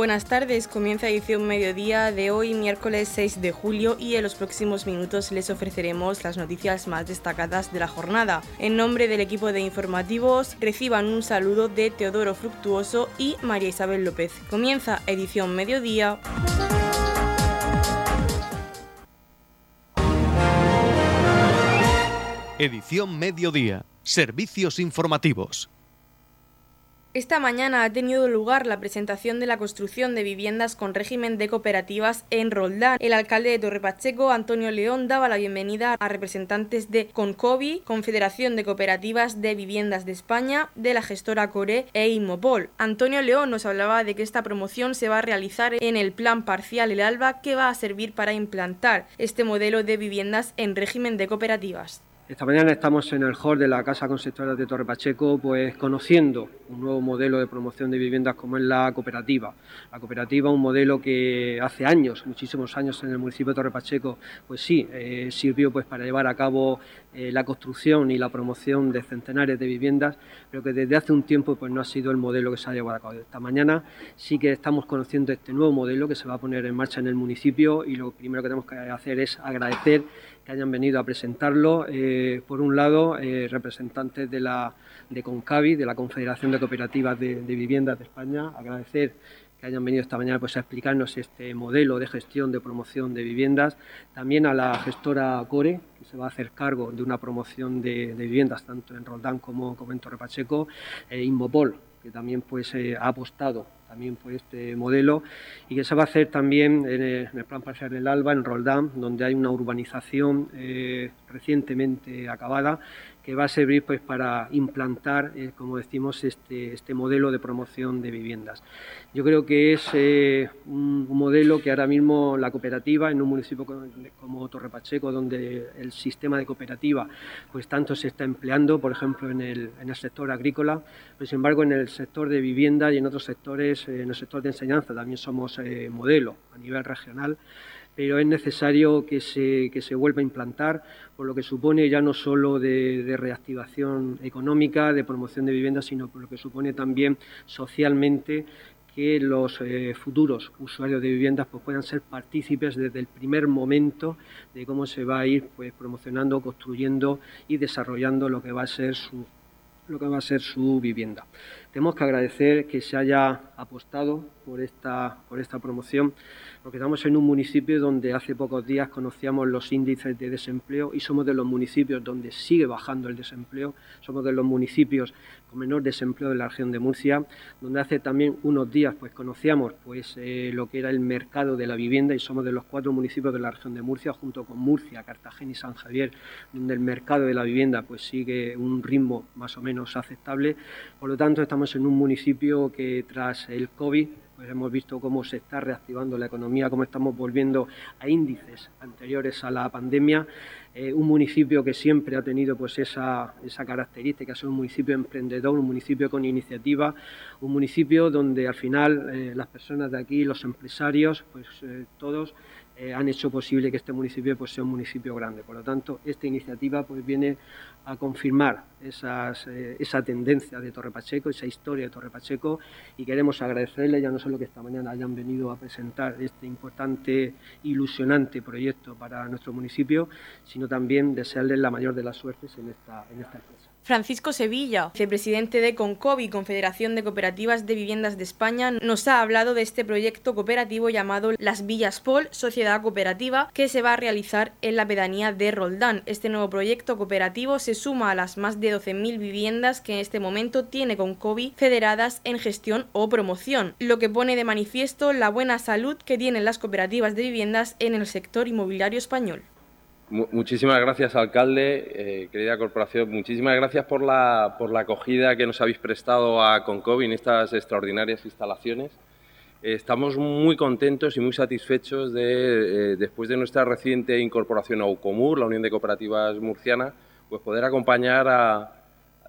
Buenas tardes, comienza edición mediodía de hoy, miércoles 6 de julio, y en los próximos minutos les ofreceremos las noticias más destacadas de la jornada. En nombre del equipo de informativos, reciban un saludo de Teodoro Fructuoso y María Isabel López. Comienza edición mediodía. Edición mediodía. Servicios informativos. Esta mañana ha tenido lugar la presentación de la construcción de viviendas con régimen de cooperativas en Roldán. El alcalde de Torrepacheco, Antonio León, daba la bienvenida a representantes de Concovi, Confederación de Cooperativas de Viviendas de España, de la gestora Core e Inmopol. Antonio León nos hablaba de que esta promoción se va a realizar en el plan parcial El Alba que va a servir para implantar este modelo de viviendas en régimen de cooperativas. Esta mañana estamos en el hall de la Casa Consistorial de Torre Pacheco, pues conociendo un nuevo modelo de promoción de viviendas como es la cooperativa. La cooperativa, un modelo que hace años, muchísimos años en el municipio de Torre Pacheco, pues sí, eh, sirvió pues para llevar a cabo eh, la construcción y la promoción de centenares de viviendas, pero que desde hace un tiempo pues no ha sido el modelo que se ha llevado a cabo. Esta mañana sí que estamos conociendo este nuevo modelo que se va a poner en marcha en el municipio y lo primero que tenemos que hacer es agradecer que hayan venido a presentarlo. Eh, por un lado, eh, representantes de, la, de CONCAVI, de la Confederación de Cooperativas de, Viviendas de España, agradecer que hayan venido esta mañana pues, a explicarnos este modelo de gestión de promoción de viviendas. También a la gestora Core, que se va a hacer cargo de una promoción de, viviendas tanto en Roldán como, como en Torrepacheco, e Inmopol, que también pues, eh, ha apostado también por este modelo y que se va a hacer también en el, plan parcial del Alba, en Roldán, donde hay una urbanización eh, recientemente acabada que va a servir pues para implantar, eh, como decimos, este, este modelo de promoción de viviendas. Yo creo que es eh, un, modelo que ahora mismo la cooperativa en un municipio como, Torre Pacheco, donde el sistema de cooperativa pues tanto se está empleando, por ejemplo, en el, en el sector agrícola, pero sin embargo en el sector de vivienda y en otros sectores, eh, en el sector de enseñanza también somos modelo a nivel regional pero es necesario que se, que se vuelva a implantar, por lo que supone ya no solo de, reactivación económica, de promoción de viviendas, sino por lo que supone también socialmente que los eh, futuros usuarios de viviendas pues, puedan ser partícipes desde el primer momento de cómo se va a ir pues, promocionando, construyendo y desarrollando lo que va a ser su lo que va a ser su vivienda. Tenemos que agradecer que se haya apostado por esta, por esta promoción porque estamos en un municipio donde hace pocos días conocíamos los índices de desempleo y somos de los municipios donde sigue bajando el desempleo, somos de los municipios con menor desempleo de la región de Murcia, donde hace también unos días pues conocíamos pues eh, lo que era el mercado de la vivienda y somos de los cuatro municipios de la región de Murcia junto con Murcia, Cartagena y San Javier, donde el mercado de la vivienda pues sigue un ritmo más o menos aceptable. Por lo tanto, estamos en un municipio que tras el COVID pues hemos visto cómo se está reactivando la economía, cómo estamos volviendo a índices anteriores a la pandemia. Eh, un municipio que siempre ha tenido pues esa, esa característica, es un municipio emprendedor, un municipio con iniciativa, un municipio donde al final eh, las personas de aquí, los empresarios, pues eh, todos han hecho posible que este municipio pues, sea un municipio grande. Por lo tanto, esta iniciativa pues, viene a confirmar eh, esa tendencia de Torre Pacheco, esa historia de Torre Pacheco y queremos agradecerle ya no solo que esta mañana hayan venido a presentar este importante, ilusionante proyecto para nuestro municipio, sino también desearles la mayor de las suertes en esta, en esta. Francisco Sevilla, vicepresidente de Concovi, Confederación de Cooperativas de Viviendas de España, nos ha hablado de este proyecto cooperativo llamado Las Villas Pol, Sociedad Cooperativa, que se va a realizar en la pedanía de Roldán. Este nuevo proyecto cooperativo se suma a las más de 12.000 viviendas que en este momento tiene Concovi federadas en gestión o promoción, lo que pone de manifiesto la buena salud que tienen las cooperativas de viviendas en el sector inmobiliario español. Muchísimas gracias, alcalde, eh, querida corporación. Muchísimas gracias por la, por la acogida que nos habéis prestado a Concovi en estas extraordinarias instalaciones. estamos muy contentos y muy satisfechos de, eh, después de nuestra reciente incorporación a UCOMUR, la Unión de Cooperativas Murciana, pues poder acompañar a,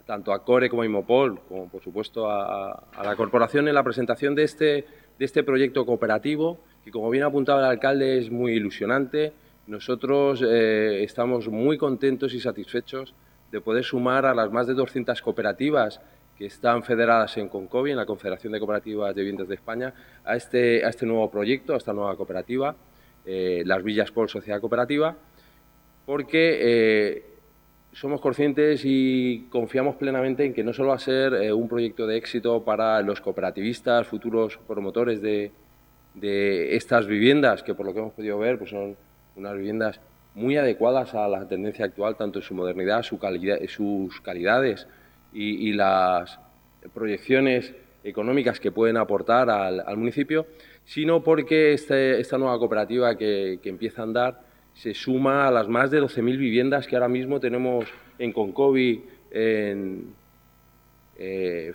tanto a CORE como a IMOPOL, como por supuesto a, a, la corporación en la presentación de este, de este proyecto cooperativo, que como bien apuntaba el alcalde es muy ilusionante nosotros eh, estamos muy contentos y satisfechos de poder sumar a las más de 200 cooperativas que están federadas en Concovi, en la Confederación de Cooperativas de Viviendas de España, a este, a este nuevo proyecto, a esta nueva cooperativa, eh, las Villas Col Sociedad Cooperativa, porque eh, somos conscientes y confiamos plenamente en que no solo va a ser un proyecto de éxito para los cooperativistas, futuros promotores de, de, estas viviendas, que por lo que hemos podido ver pues son unas viviendas muy adecuadas a la tendencia actual, tanto en su modernidad, sus calidades y, las proyecciones económicas que pueden aportar al, municipio, sino porque este, esta nueva cooperativa que, empieza a andar se suma a las más de 12.000 viviendas que ahora mismo tenemos en Concovi eh,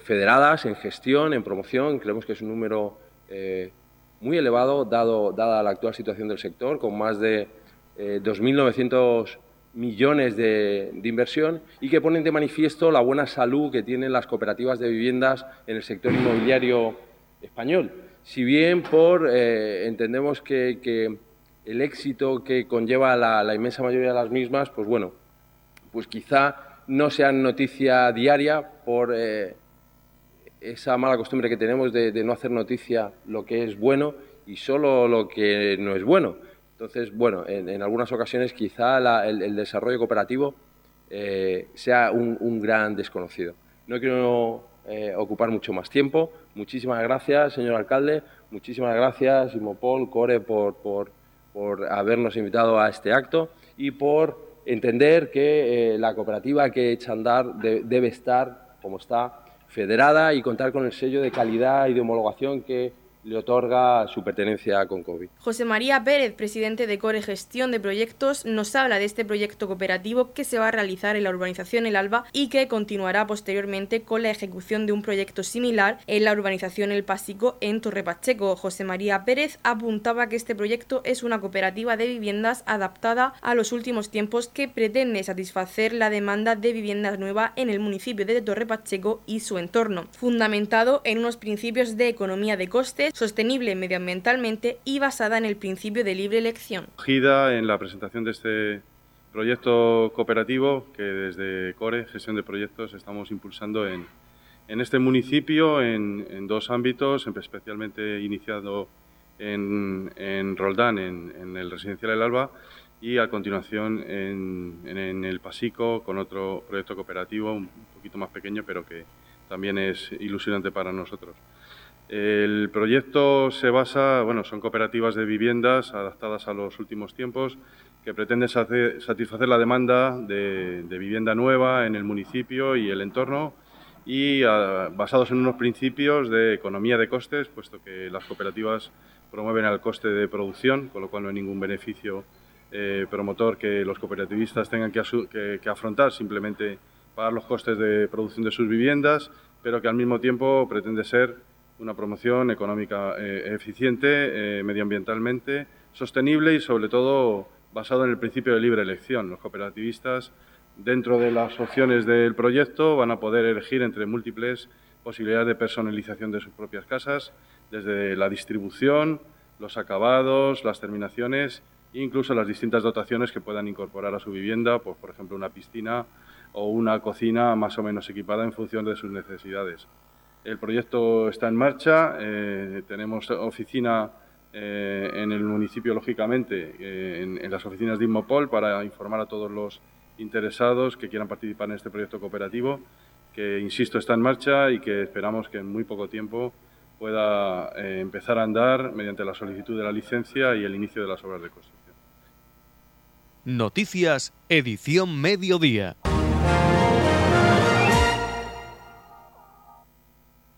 federadas, en gestión, en promoción. Creemos que es un número eh, muy elevado dado, dada la actual situación del sector, con más de eh, 2.900 millones de, inversión y que ponen de manifiesto la buena salud que tienen las cooperativas de viviendas en el sector inmobiliario español. Si bien por eh, entendemos que, el éxito que conlleva la, la, inmensa mayoría de las mismas, pues bueno, pues quizá no sean noticia diaria por eh, esa mala costumbre que tenemos de, no hacer noticia lo que es bueno y solo lo que no es bueno. Entonces, bueno, en, algunas ocasiones quizá el, desarrollo cooperativo eh, sea un, gran desconocido. No quiero eh, ocupar mucho más tiempo. Muchísimas gracias, señor alcalde. Muchísimas gracias, Simopol, Core, por, por por habernos invitado a este acto y por entender que eh, la cooperativa que echa andar de, debe estar, como está, federada y contar con el sello de calidad y de homologación que le otorga su pertenencia con COVID. José María Pérez, presidente de Core Gestión de Proyectos, nos habla de este proyecto cooperativo que se va a realizar en la urbanización El Alba y que continuará posteriormente con la ejecución de un proyecto similar en la urbanización El Pasico en Torre Pacheco. José María Pérez apuntaba que este proyecto es una cooperativa de viviendas adaptada a los últimos tiempos que pretende satisfacer la demanda de viviendas nuevas en el municipio de Torre Pacheco y su entorno, fundamentado en unos principios de economía de costes, sostenible medioambientalmente y basada en el principio de libre elección. En la presentación de este proyecto cooperativo que desde CORE, Gestión de Proyectos, estamos impulsando en, en este municipio en, en, dos ámbitos, especialmente iniciado en, en Roldán, en, en, el residencial El Alba, y a continuación en el Pasico con otro proyecto cooperativo un poquito más pequeño, pero que también es ilusionante para nosotros. El proyecto se basa, bueno, son cooperativas de viviendas adaptadas a los últimos tiempos que pretenden satisfacer la demanda de, vivienda nueva en el municipio y el entorno y a, basados en unos principios de economía de costes, puesto que las cooperativas promueven al coste de producción, con lo cual no hay ningún beneficio eh, promotor que los cooperativistas tengan que afrontar, simplemente pagar los costes de producción de sus viviendas, pero que al mismo tiempo pretende ser una promoción económica eh, eficiente, eh, medioambientalmente sostenible y sobre todo basado en el principio de libre elección. Los cooperativistas, dentro de las opciones del proyecto, van a poder elegir entre múltiples posibilidades de personalización de sus propias casas, desde la distribución, los acabados, las terminaciones e incluso las distintas dotaciones que puedan incorporar a su vivienda, pues, por ejemplo, una piscina o una cocina más o menos equipada en función de sus necesidades. El proyecto está en marcha, eh, tenemos oficina eh, en el municipio, lógicamente, eh, en, en, las oficinas de Inmopol para informar a todos los interesados que quieran participar en este proyecto cooperativo, que, insisto, está en marcha y que esperamos que en muy poco tiempo pueda empezar a andar mediante la solicitud de la licencia y el inicio de las obras de construcción. Noticias, edición mediodía.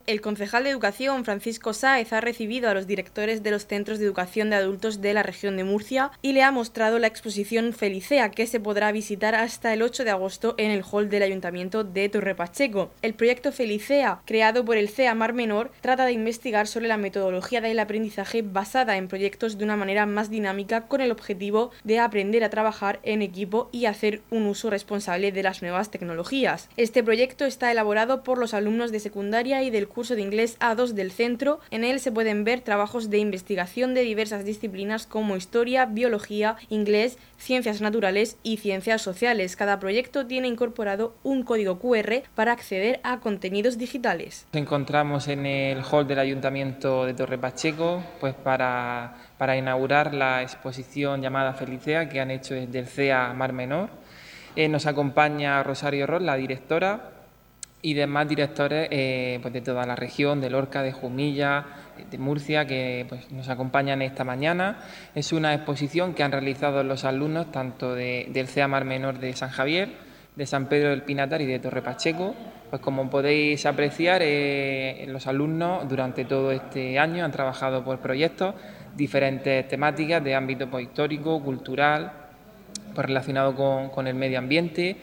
El concejal de Educación, Francisco Sáez, ha recibido a los directores de los centros de educación de adultos de la región de Murcia y le ha mostrado la exposición Felicea, que se podrá visitar hasta el 8 de agosto en el hall del Ayuntamiento de Torre Pacheco. El proyecto Felicea, creado por el CEA Mar Menor, trata de investigar sobre la metodología del aprendizaje basada en proyectos de una manera más dinámica con el objetivo de aprender a trabajar en equipo y hacer un uso responsable de las nuevas tecnologías. Este proyecto está elaborado por los alumnos de secundaria y del curso curso de inglés A2 del centro. En él se pueden ver trabajos de investigación de diversas disciplinas como historia, biología, inglés, ciencias naturales y ciencias sociales. Cada proyecto tiene incorporado un código QR para acceder a contenidos digitales. Nos encontramos en el hall del Ayuntamiento de Torre Pacheco pues para, para inaugurar la exposición llamada Felicea que han hecho desde el CEA Mar Menor. Eh, nos acompaña Rosario Ross, la directora, y demás directores eh, pues de toda la región, de Lorca, de Jumilla, de Murcia, que pues, nos acompañan esta mañana. Es una exposición que han realizado los alumnos tanto del CEA Mar Menor de San Javier, de San Pedro del Pinatar y de Torre Pacheco. Pues como podéis apreciar, eh, los alumnos durante todo este año han trabajado por proyectos, diferentes temáticas de ámbito pues, histórico, cultural, pues, relacionado con, con el medio ambiente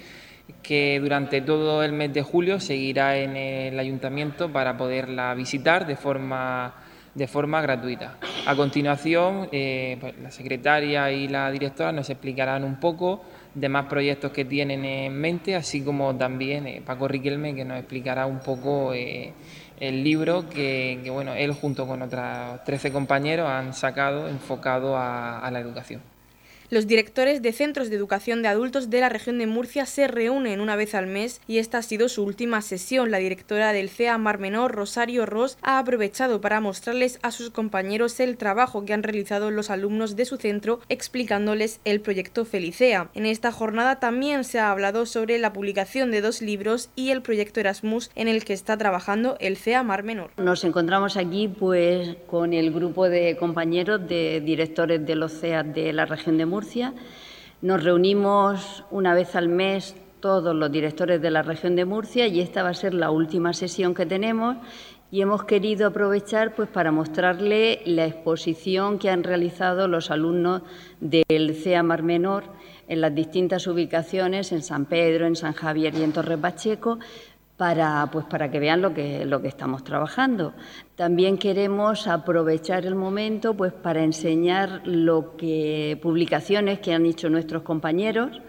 que durante todo el mes de julio seguirá en el ayuntamiento para poderla visitar de forma, de forma gratuita. A continuación, eh, pues, la secretaria y la directora nos explicarán un poco de más proyectos que tienen en mente, así como también eh, Paco Riquelme, que nos explicará un poco eh, el libro que, bueno, él junto con otros 13 compañeros han sacado enfocado a la educación. Los directores de centros de educación de adultos de la región de Murcia se reúnen una vez al mes y esta ha sido su última sesión. La directora del CEA Mar Menor, Rosario Ross, ha aprovechado para mostrarles a sus compañeros el trabajo que han realizado los alumnos de su centro explicándoles el proyecto Felicea. En esta jornada también se ha hablado sobre la publicación de dos libros y el proyecto Erasmus en el que está trabajando el CEA Mar Menor. Nos encontramos aquí pues con el grupo de compañeros de directores de los CEA de la región de Murcia Murcia. Nos reunimos una vez al mes todos los directores de la región de Murcia y esta va a ser la última sesión que tenemos y hemos querido aprovechar pues para mostrarle la exposición que han realizado los alumnos del CEA Mar Menor en las distintas ubicaciones en San Pedro, en San Javier y en Torre Pacheco para, pues, para que vean lo que, lo que estamos trabajando. También queremos aprovechar el momento pues, para enseñar lo que, publicaciones que han hecho nuestros compañeros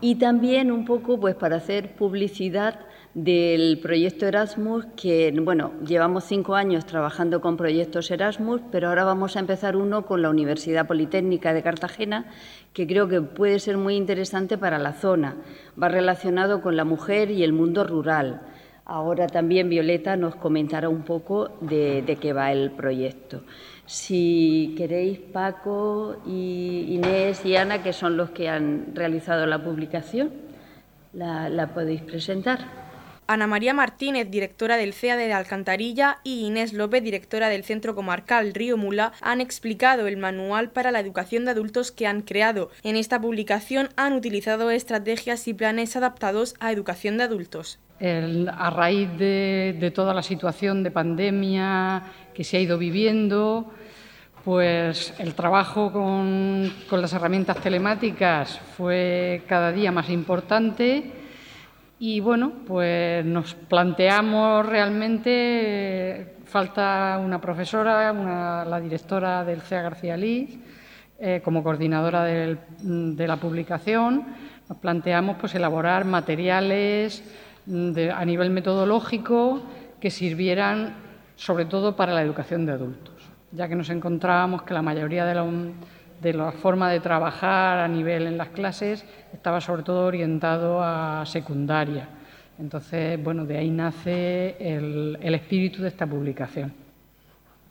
y también un poco pues, para hacer publicidad del proyecto Erasmus, que bueno, llevamos cinco años trabajando con proyectos Erasmus, pero ahora vamos a empezar uno con la Universidad Politécnica de Cartagena, que creo que puede ser muy interesante para la zona. Va relacionado con la mujer y el mundo rural. Ahora también Violeta nos comentará un poco de, qué va el proyecto. Si queréis, Paco, y Inés y Ana, que son los que han realizado la publicación, la podéis presentar. Ana María Martínez, directora del CEA de Alcantarilla, y Inés López, directora del Centro Comarcal Río Mula, han explicado el manual para la educación de adultos que han creado. En esta publicación han utilizado estrategias y planes adaptados a educación de adultos. a raíz de, toda la situación de pandemia que se ha ido viviendo, pues el trabajo con las herramientas telemáticas fue cada día más importante y bueno, pues nos planteamos realmente, falta una profesora, la directora del CEA García Liz, eh, como coordinadora de la publicación, nos planteamos pues, elaborar materiales mm, a nivel metodológico que sirvieran sobre todo para la educación de adultos, ya que nos encontrábamos que la mayoría de los de la forma de trabajar a nivel en las clases estaba sobre todo orientado a secundaria. Entonces, bueno, de ahí nace el, espíritu de esta publicación.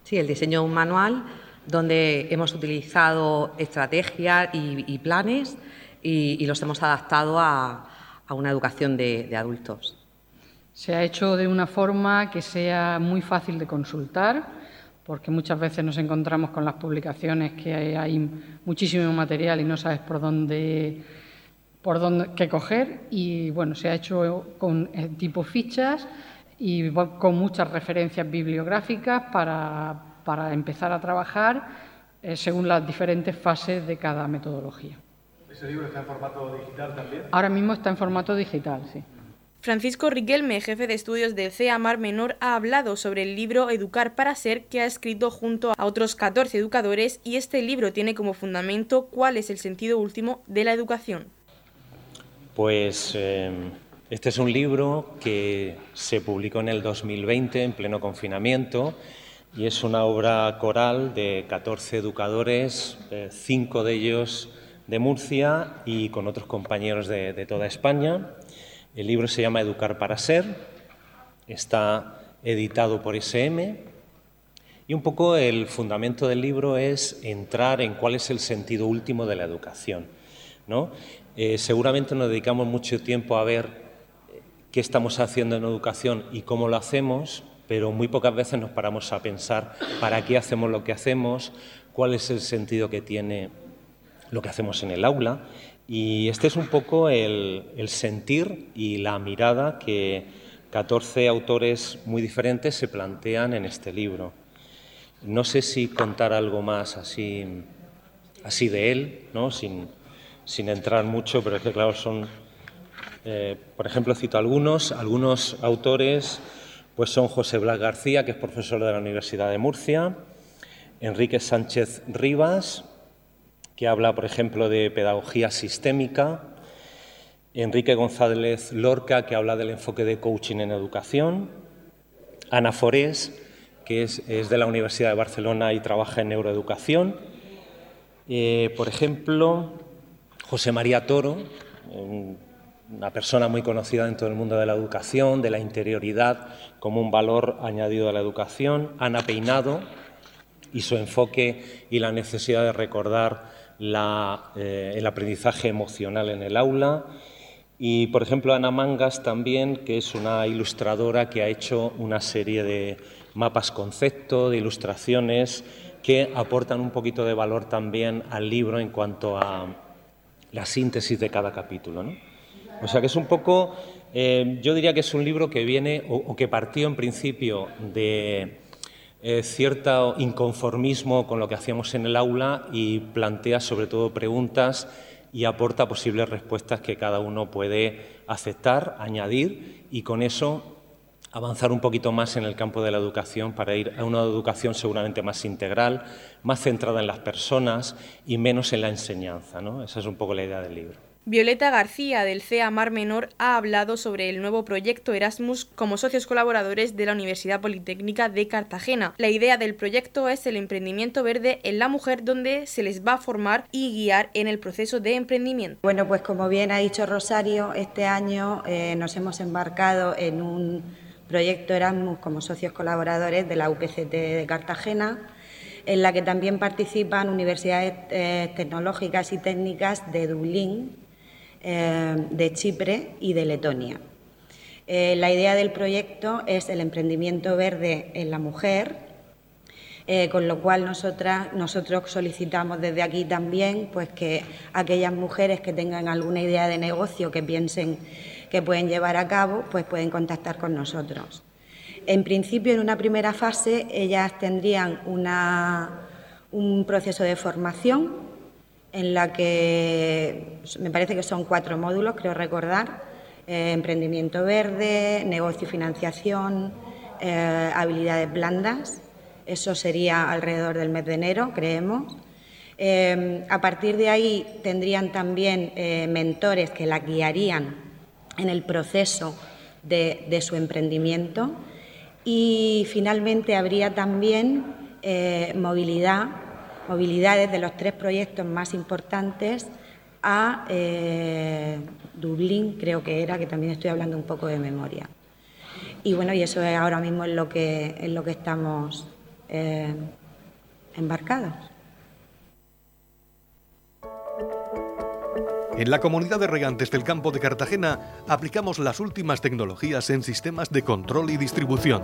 Sí, el diseño de un manual donde hemos utilizado estrategias y, planes y, los hemos adaptado a, una educación de adultos. Se ha hecho de una forma que sea muy fácil de consultar, porque muchas veces nos encontramos con las publicaciones que hay, muchísimo material y no sabes por dónde por dónde qué coger y bueno se ha hecho con eh, tipo fichas y con muchas referencias bibliográficas para, para empezar a trabajar eh, según las diferentes fases de cada metodología. ¿Ese libro está en formato digital también? Ahora mismo está en formato digital, sí. Francisco Riquelme, jefe de estudios del CEA Mar Menor, ha hablado sobre el libro Educar para Ser que ha escrito junto a otros 14 educadores y este libro tiene como fundamento cuál es el sentido último de la educación. Pues eh, Este es un libro que se publicó en el 2020, en pleno confinamiento, y es una obra coral de 14 educadores, eh, cinco de ellos de Murcia y con otros compañeros de, de toda España. El libro se llama Educar para Ser, está editado por SM y un poco el fundamento del libro es entrar en cuál es el sentido último de la educación. ¿no? Eh, seguramente nos dedicamos mucho tiempo a ver eh, qué estamos haciendo en educación y cómo lo hacemos, pero muy pocas veces nos paramos a pensar para qué hacemos lo que hacemos, cuál es el sentido que tiene lo que hacemos en el aula. Y este es un poco el, sentir y la mirada que 14 autores muy diferentes se plantean en este libro. No sé si contar algo más así, así de él, ¿no? sin, sin entrar mucho, pero es que, claro, son, eh, por ejemplo, cito algunos, algunos autores, pues son José Blas García, que es profesor de la Universidad de Murcia, Enrique Sánchez Rivas, que habla, por ejemplo, de pedagogía sistémica, Enrique González Lorca, que habla del enfoque de coaching en educación, Ana Forés, que es, de la Universidad de Barcelona y trabaja en neuroeducación. Eh, por ejemplo, José María Toro, una persona muy conocida en todo el mundo de la educación, de la interioridad como un valor añadido a la educación. Ana Peinado y su enfoque y la necesidad de recordar eh, el aprendizaje emocional en el aula. Y, por ejemplo, Ana Mangas también, que es una ilustradora que ha hecho una serie de mapas concepto, de ilustraciones que aportan un poquito de valor también al libro en cuanto a la síntesis de cada capítulo. ¿no? O sea que es un poco, eh, yo diría que es un libro que viene o, que partió en principio de eh, cierto inconformismo con lo que hacíamos en el aula y plantea sobre todo preguntas y aporta posibles respuestas que cada uno puede aceptar, añadir y con eso avanzar un poquito más en el campo de la educación para ir a una educación seguramente más integral, más centrada en las personas y menos en la enseñanza. ¿no? Esa es un poco la idea del libro. Violeta García del CEA Mar Menor ha hablado sobre el nuevo proyecto Erasmus como socios colaboradores de la Universidad Politécnica de Cartagena. La idea del proyecto es el emprendimiento verde en la mujer donde se les va a formar y guiar en el proceso de emprendimiento. Bueno, pues como bien ha dicho Rosario, este año eh, nos hemos embarcado en un proyecto Erasmus como socios colaboradores de la UPCT de Cartagena, en la que también participan universidades eh, tecnológicas y técnicas de Dublín, eh, de Chipre y de Letonia. Eh, la idea del proyecto es el emprendimiento verde en la mujer, con lo cual nosotros solicitamos desde aquí también pues, que aquellas mujeres que tengan alguna idea de negocio, que piensen que pueden llevar a cabo, pues pueden contactar con nosotros. En principio, en una primera fase, ellas tendrían un proceso de formación en la que me parece que son cuatro módulos, creo recordar, eh, emprendimiento verde, negocio y financiación, eh, habilidades blandas. Eso sería alrededor del mes de enero, creemos. Eh, a partir de ahí tendrían también mentores que la guiarían en el proceso de, su emprendimiento y finalmente habría también movilidad, movilidades de los tres proyectos más importantes a eh, Dublín, creo que era, que también estoy hablando un poco de memoria. Y bueno, y eso es ahora mismo en lo que, lo que estamos eh, embarcados. En la comunidad de regantes del campo de Cartagena aplicamos las últimas tecnologías en sistemas de control y distribución,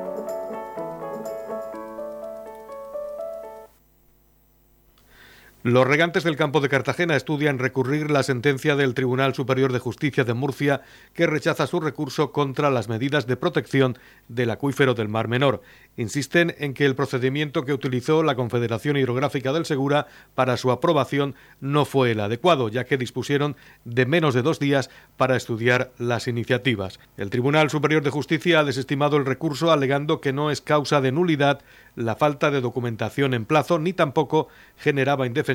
Los regantes del campo de Cartagena estudian recurrir la sentencia del Tribunal Superior de Justicia de Murcia que rechaza su recurso contra las medidas de protección del acuífero del Mar Menor. Insisten en que el procedimiento que utilizó la Confederación Hidrográfica del Segura para su aprobación no fue el adecuado, ya que dispusieron de menos de dos días para estudiar las iniciativas. El Tribunal Superior de Justicia ha desestimado el recurso alegando que no es causa de nulidad la falta de documentación en plazo ni tampoco generaba indefensión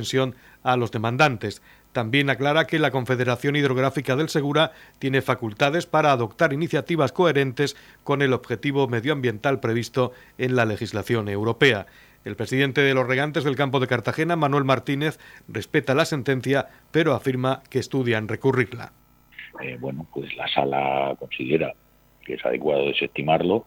a los demandantes. También aclara que la Confederación Hidrográfica del Segura tiene facultades para adoptar iniciativas coherentes con el objetivo medioambiental previsto en la legislación europea. El presidente de los regantes del campo de Cartagena, Manuel Martínez, respeta la sentencia, pero afirma que estudian recurrirla. Eh, bueno, pues la sala considera que es adecuado desestimarlo.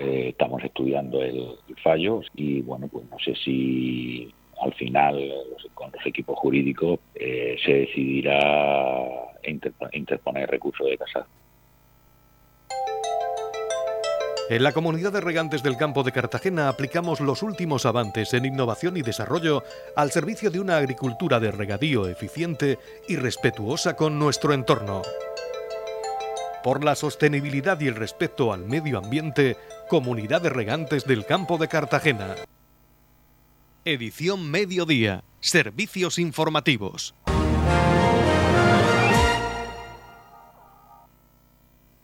Eh, estamos estudiando el, fallo y, bueno, pues no sé si al final con los equipos jurídicos eh, se decidirá interponer recurso de casado. En la comunidad de regantes del campo de Cartagena aplicamos los últimos avances en innovación y desarrollo al servicio de una agricultura de regadío eficiente y respetuosa con nuestro entorno. Por la sostenibilidad y el respeto al medio ambiente, Comunidad de Regantes del Campo de Cartagena. Edición Mediodía. Servicios informativos.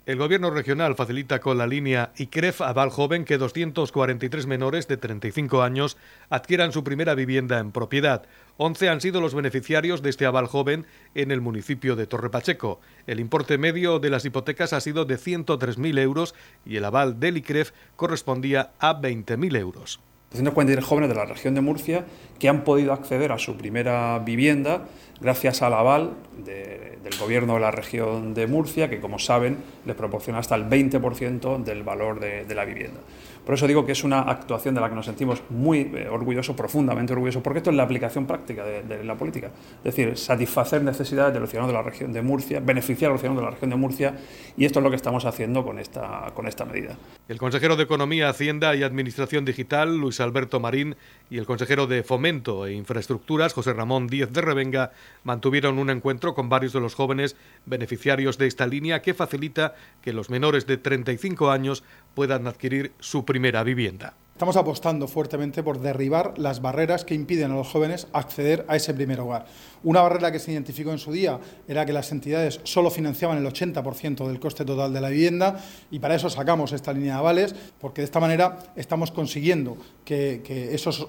El gobierno regional facilita con la línea ICREF Aval Joven que 243 menores de 35 años adquieran su primera vivienda en propiedad. 11 han sido los beneficiarios de este aval joven en el municipio de Torre Pacheco. El importe medio de las hipotecas ha sido de 103.000 euros y el aval del ICREF correspondía a 20.000 euros. 243 jóvenes de la región de Murcia que han podido acceder a su primera vivienda gracias al aval del gobierno de la región de Murcia, que como saben les proporciona hasta el 20% del valor de, la vivienda. Por eso digo que es una actuación de la que nos sentimos muy eh, orgullosos, profundamente orgullosos, porque esto es la aplicación práctica de, la política. Es decir, satisfacer necesidades de los ciudadanos de la región de Murcia, beneficiar a los ciudadanos de la región de Murcia, y esto es lo que estamos haciendo con esta, con esta medida. El consejero de Economía, Hacienda y Administración Digital, Luis Alberto Marín, y el consejero de Fomento e Infraestructuras, José Ramón Díez de Revenga, mantuvieron un encuentro con varios de los jóvenes beneficiarios de esta línea que facilita que los menores de 35 años puedan adquirir su primera vivienda. Estamos apostando fuertemente por derribar las barreras que impiden a los jóvenes acceder a ese primer hogar. Una barrera que se identificó en su día era que las entidades solo financiaban el 80% del coste total de la vivienda y para eso sacamos esta línea de avales, porque de esta manera estamos consiguiendo que, esos,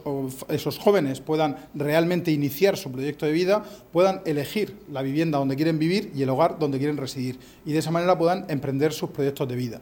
esos jóvenes puedan realmente iniciar su proyecto de vida, puedan elegir la vivienda donde quieren vivir y el hogar donde quieren residir y de esa manera puedan emprender sus proyectos de vida.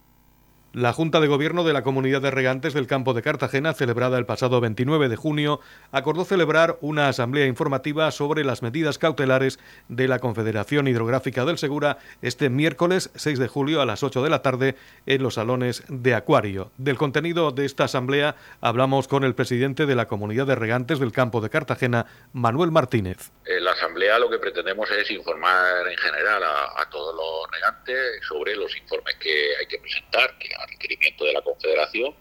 La Junta de Gobierno de la Comunidad de Regantes del Campo de Cartagena, celebrada el pasado 29 de junio, acordó celebrar una asamblea informativa sobre las medidas cautelares de la Confederación Hidrográfica del Segura este miércoles 6 de julio a las 8 de la tarde en los salones de Acuario. Del contenido de esta asamblea hablamos con el presidente de la Comunidad de Regantes del Campo de Cartagena, Manuel Martínez. En la asamblea lo que pretendemos es informar en general a, a todos los regantes sobre los informes que hay que presentar, a requerimiento de la Confederación,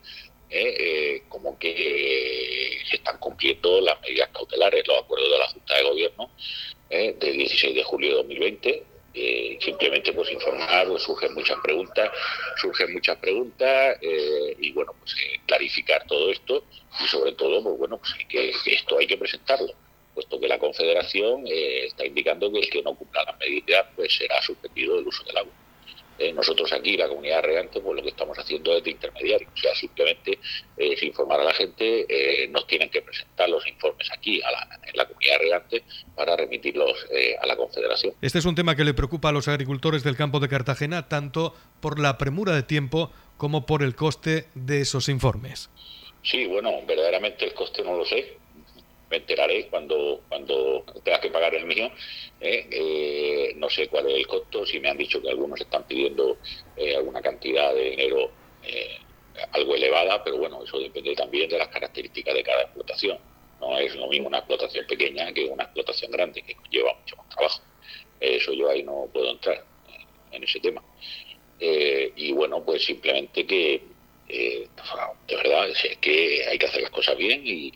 eh, eh, como que se están cumpliendo las medidas cautelares, los acuerdos de la Junta de Gobierno eh, del 16 de julio de 2020. simplemente pues informar, pues, surgen muchas preguntas, surgen muchas preguntas y bueno, pues clarificar todo esto y sobre todo, pues bueno, pues que, esto hay que presentarlo puesto que la Confederación está indicando que el que no cumpla las medidas pues será suspendido del uso del agua. Eh, nosotros aquí, la comunidad regante, pues lo que estamos haciendo es de intermediario. O sea, simplemente eh, es informar a la gente, eh, nos tienen que presentar los informes aquí a la, en la comunidad regante para remitirlos a la Confederación. Este es un tema que le preocupa a los agricultores del campo de Cartagena, tanto por la premura de tiempo como por el coste de esos informes. Sí, bueno, verdaderamente el coste no lo sé me enteraré cuando, cuando tenga que pagar el mío. ¿eh? Eh, no sé cuál es el costo, si me han dicho que algunos están pidiendo eh, alguna cantidad de dinero algo elevada, pero bueno, eso depende también de las características de cada explotación. No es lo mismo una explotación pequeña que una explotación grande, que lleva mucho más trabajo. Eso yo ahí no puedo entrar en ese tema. y bueno, pues simplemente que, de verdad, es que hay que hacer las cosas bien y,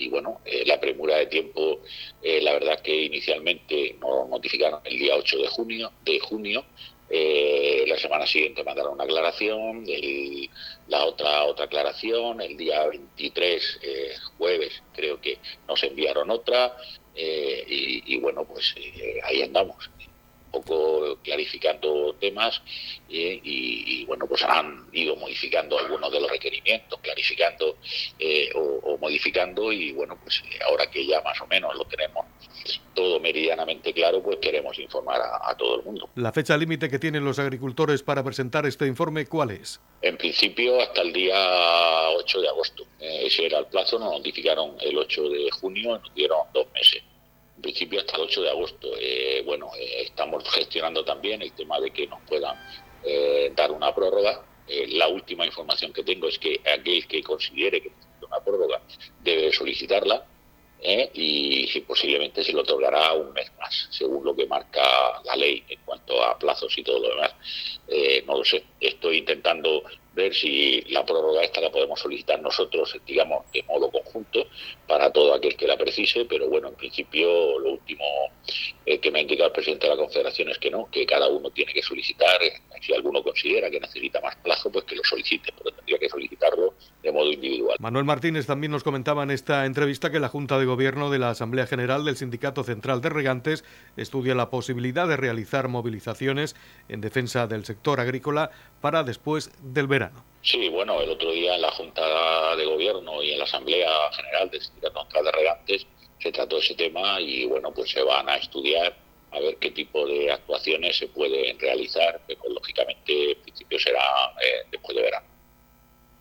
y bueno, la premura de tiempo, la verdad que inicialmente nos notificaron el día 8 de junio, de junio eh, la semana siguiente mandaron una aclaración, la otra otra aclaración, el día 23, eh, jueves, creo que nos enviaron otra, eh, y, bueno, pues ahí andamos poco clarificando temas y, bueno pues han ido modificando algunos de los requerimientos clarificando o, modificando y bueno pues ahora que ya más o menos lo tenemos todo meridianamente claro, pues queremos informar a, todo el mundo. ¿La fecha límite que tienen los agricultores para presentar este informe cuál es? En principio hasta el día 8 de agosto. Eh, ese era el plazo, nos notificaron el 8 de junio, nos dieron dos meses. Principio hasta el 8 de agosto. Eh, bueno, eh, estamos gestionando también el tema de que nos puedan dar una prórroga. la última información que tengo es que aquel que considere que necesita una prórroga debe solicitarla ¿eh? y si posiblemente se le otorgará un mes más, según lo que marca la ley en cuanto a plazos y todo lo demás. Eh, no lo sé, estoy intentando ver si la prórroga esta la podemos solicitar nosotros, digamos, de modo conjunto para todo aquel que la precise, pero bueno, en principio lo último eh, que me ha indicado el presidente de la Confederación es que no, que cada uno tiene que solicitar, eh, si alguno considera que necesita más plazo, pues que lo solicite, pero tendría que solicitarlo de modo individual. Manuel Martínez también nos comentaba en esta entrevista que la Junta de Gobierno de la Asamblea General del Sindicato Central de Regantes estudia la posibilidad de realizar movilizaciones en defensa del sector agrícola para después del verano. Sí, bueno, el otro día en la Junta de Gobierno y en la Asamblea General del Sindicato Central de Regantes se trató ese tema y bueno, pues se van a estudiar a ver qué tipo de actuaciones se pueden realizar, que pues, lógicamente en principio será eh, después de verano.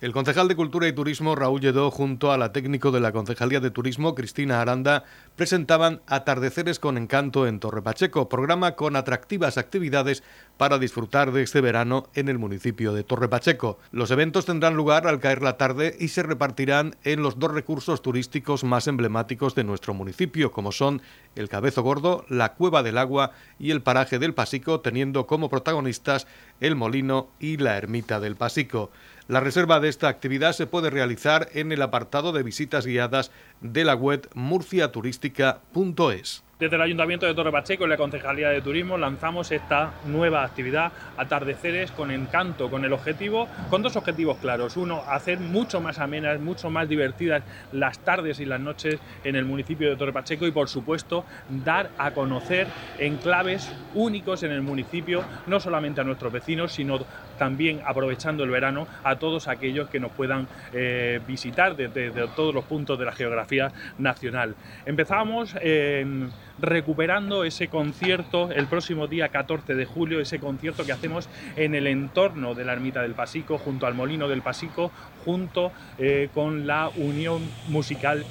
El concejal de Cultura y Turismo Raúl Lledó junto a la técnico de la Concejalía de Turismo Cristina Aranda presentaban Atardeceres con Encanto en Torre Pacheco, programa con atractivas actividades para disfrutar de este verano en el municipio de Torre Pacheco. Los eventos tendrán lugar al caer la tarde y se repartirán en los dos recursos turísticos más emblemáticos de nuestro municipio, como son el Cabezo Gordo, la Cueva del Agua y el Paraje del Pasico, teniendo como protagonistas el Molino y la Ermita del Pasico. La reserva de esta actividad se puede realizar en el apartado de visitas guiadas de la web murciaturística.es. Desde el Ayuntamiento de Torre Pacheco y la Concejalía de Turismo lanzamos esta nueva actividad, Atardeceres con Encanto, con el objetivo, con dos objetivos claros. Uno, hacer mucho más amenas, mucho más divertidas las tardes y las noches en el municipio de Torre Pacheco y, por supuesto, dar a conocer enclaves únicos en el municipio, no solamente a nuestros vecinos, sino también aprovechando el verano a todos aquellos que nos puedan eh, visitar desde, todos los puntos de la geografía nacional. Empezamos en recuperando ese concierto el próximo día 14 de julio, ese concierto que hacemos en el entorno de la Ermita del Pasico, junto al Molino del Pasico, junto eh, con la Unión Musical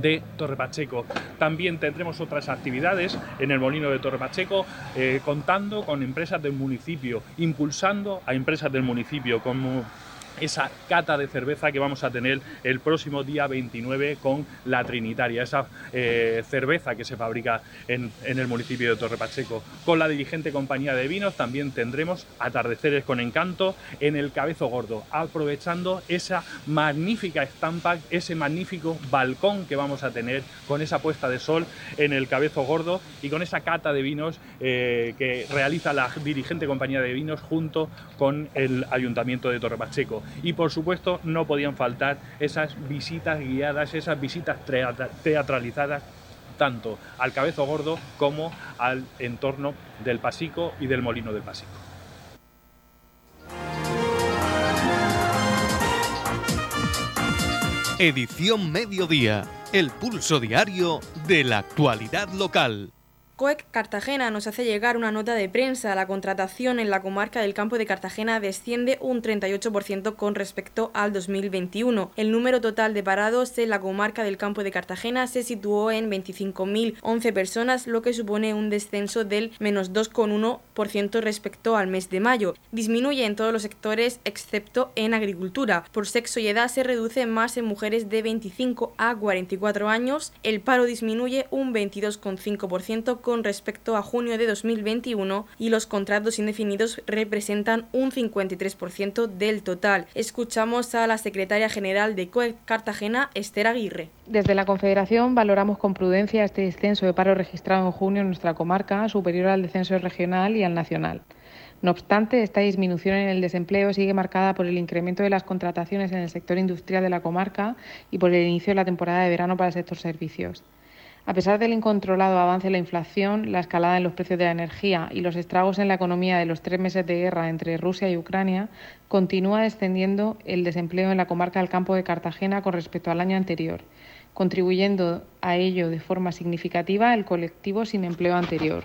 de Torre Pacheco. También tendremos otras actividades en el Molino de Torre Pacheco, eh, contando con empresas del municipio, impulsando a empresas del municipio, como esa cata de cerveza que vamos a tener el próximo día 29 con la Trinitaria, esa eh, cerveza que se fabrica en, el municipio de Torre Pacheco. Con la dirigente compañía de vinos también tendremos atardeceres con encanto en el Cabezo Gordo, aprovechando esa magnífica estampa, ese magnífico balcón que vamos a tener con esa puesta de sol en el Cabezo Gordo y con esa cata de vinos eh, que realiza la dirigente compañía de vinos junto con el Ayuntamiento de Torre Pacheco y por supuesto no podían faltar esas visitas guiadas, esas visitas teatralizadas tanto al Cabezo Gordo como al entorno del Pasico y del Molino del Pasico. Edición Mediodía, el pulso diario de la actualidad local. COEC Cartagena nos hace llegar una nota de prensa. La contratación en la comarca del campo de Cartagena desciende un 38% con respecto al 2021. El número total de parados en la comarca del campo de Cartagena se situó en 25.011 personas, lo que supone un descenso del menos 2,1% respecto al mes de mayo. Disminuye en todos los sectores excepto en agricultura. Por sexo y edad se reduce más en mujeres de 25 a 44 años. El paro disminuye un 22,5% con respecto a junio de 2021 y los contratos indefinidos representan un 53% del total. Escuchamos a la secretaria general de COE Cartagena, Esther Aguirre. Desde la Confederación valoramos con prudencia este descenso de paro registrado en junio en nuestra comarca, superior al descenso regional y al nacional. No obstante, esta disminución en el desempleo sigue marcada por el incremento de las contrataciones en el sector industrial de la comarca y por el inicio de la temporada de verano para el sector servicios. A pesar del incontrolado avance de la inflación, la escalada en los precios de la energía y los estragos en la economía de los tres meses de guerra entre Rusia y Ucrania, continúa descendiendo el desempleo en la comarca del campo de Cartagena con respecto al año anterior, contribuyendo a ello de forma significativa el colectivo sin empleo anterior.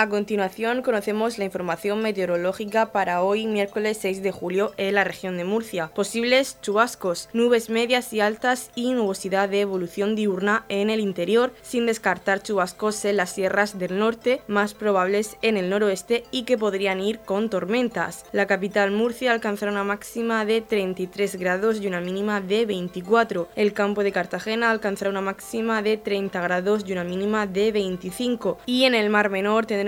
A continuación conocemos la información meteorológica para hoy miércoles 6 de julio en la región de Murcia. Posibles chubascos, nubes medias y altas y nubosidad de evolución diurna en el interior, sin descartar chubascos en las sierras del norte, más probables en el noroeste y que podrían ir con tormentas. La capital Murcia alcanzará una máxima de 33 grados y una mínima de 24. El campo de Cartagena alcanzará una máxima de 30 grados y una mínima de 25. Y en el Mar Menor tendremos